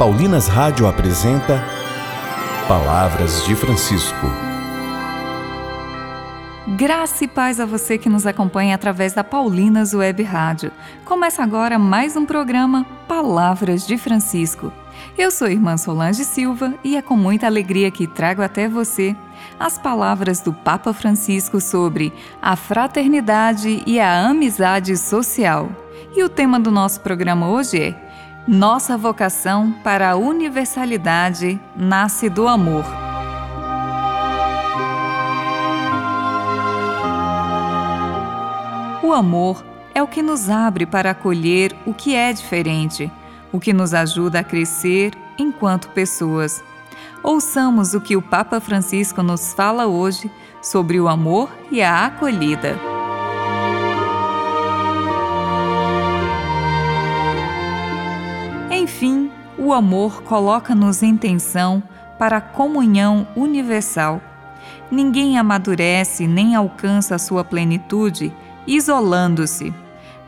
Paulinas Rádio apresenta Palavras de Francisco. Graça e paz a você que nos acompanha através da Paulinas Web Rádio. Começa agora mais um programa Palavras de Francisco. Eu sou irmã Solange Silva e é com muita alegria que trago até você as palavras do Papa Francisco sobre a fraternidade e a amizade social. E o tema do nosso programa hoje é Nossa vocação para a universalidade nasce do amor. O amor é o que nos abre para acolher o que é diferente, o que nos ajuda a crescer enquanto pessoas. Ouçamos o que o Papa Francisco nos fala hoje sobre o amor e a acolhida. O amor coloca-nos em tensão para a comunhão universal. Ninguém amadurece nem alcança a sua plenitude isolando-se.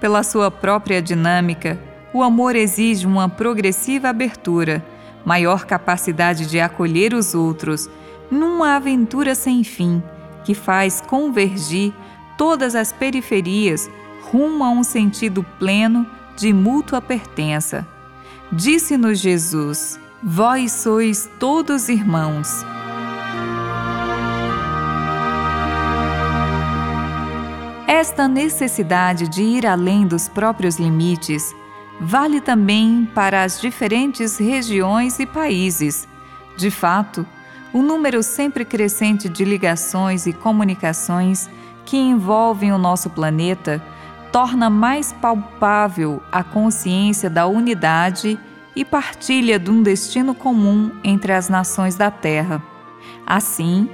Pela sua própria dinâmica, o amor exige uma progressiva abertura maior capacidade de acolher os outros, numa aventura sem fim que faz convergir todas as periferias rumo a um sentido pleno de mútua pertença. Disse-nos Jesus: Vós sois todos irmãos. Esta necessidade de ir além dos próprios limites vale também para as diferentes regiões e países. De fato, o número sempre crescente de ligações e comunicações que envolvem o nosso planeta torna mais palpável a consciência da unidade e partilha de um destino comum entre as nações da Terra. Assim,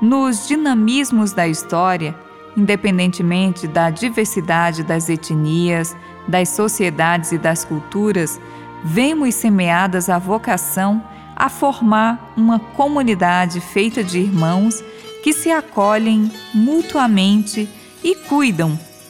nos dinamismos da história, independentemente da diversidade das etnias, das sociedades e das culturas, vemos semeadas a vocação a formar uma comunidade feita de irmãos que se acolhem mutuamente e cuidam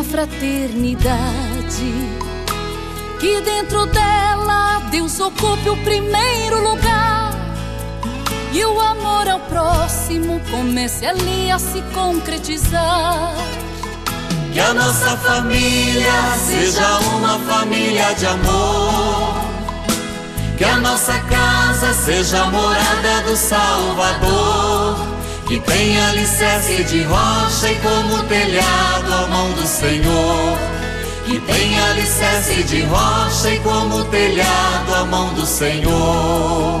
o perdão e a fraternidade, que dentro dela Deus ocupe o primeiro lugar e o amor ao próximo comece ali a se concretizar. Que a nossa família seja uma família de amor. Que a nossa casa seja a morada do Salvador. Que tenha alicerce de rocha e como telhado a mão do Senhor. Que tenha alicerce de rocha e como telhado a mão do Senhor.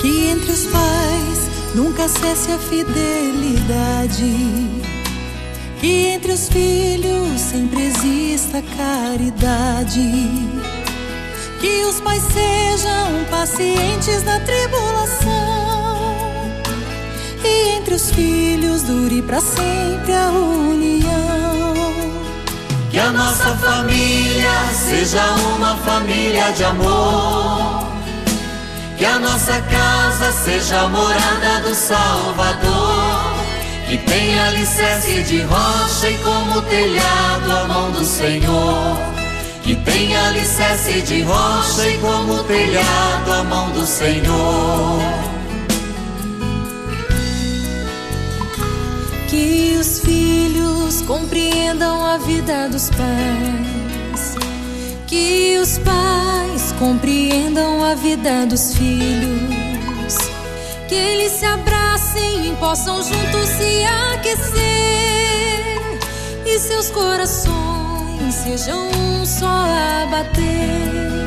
Que entre os pais nunca cesse a fidelidade que entre os filhos sempre exista caridade. Que os pais sejam pacientes na tribulação. E entre os filhos dure para sempre a união. Que a nossa família seja uma família de amor. Que a nossa casa seja a morada do Salvador que tem alicerce de rocha e como telhado a mão do Senhor. Que tem alicerce de rocha e como telhado a mão do Senhor. Que os filhos compreendam a vida dos pais. Que os pais compreendam a vida dos filhos. Que eles se abracem assim possam juntos se aquecer e seus corações sejam um só a bater.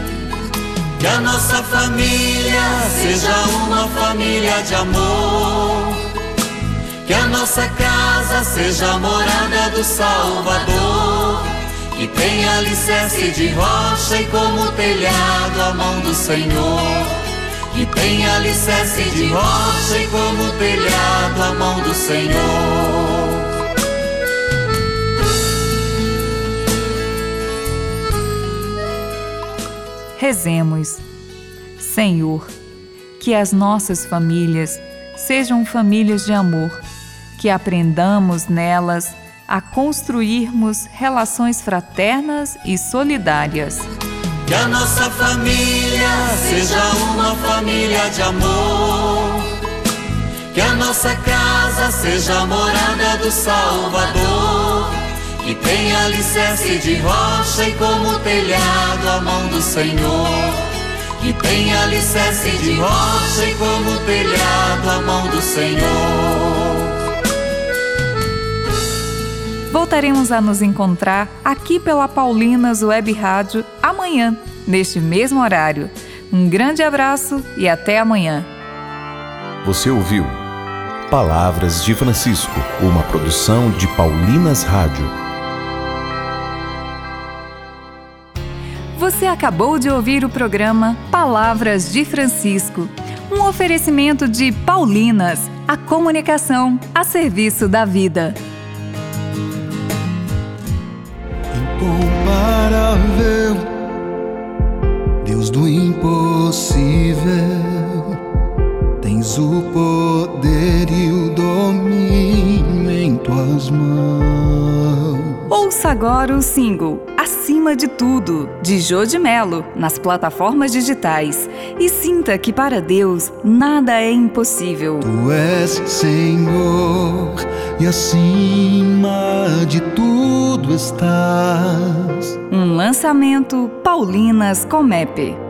Que a nossa família seja uma família de amor. Que a nossa casa seja a morada do Salvador. que tem alicerce de rocha e como telhado a mão do Senhor. Que tem alicerce de rocha e como telhado a mão do Senhor. Rezemos. Senhor, que as nossas famílias sejam famílias de amor, que aprendamos nelas a construirmos relações fraternas e solidárias. Que a nossa família seja uma família de amor. Que a nossa casa seja a morada do Salvador. Que tenha alicerce de rocha e como telhado a mão do Senhor. Que tenha alicerce de rocha e como telhado a mão do Senhor. Voltaremos a nos encontrar aqui pela Paulinas Web Rádio amanhã, neste mesmo horário. Um grande abraço e até amanhã. Você ouviu Palavras de Francisco, uma produção de Paulinas Rádio. Você acabou de ouvir o programa Palavras de Francisco, um oferecimento de Paulinas, a comunicação a serviço da vida. incomparável, Deus do impossível, Ouça agora o single Acima de Tudo, de Jô de Melo, nas plataformas digitais. E sinta que para Deus nada é impossível. Tu és Senhor e acima de tudo estás. Um lançamento Paulinas Comepe.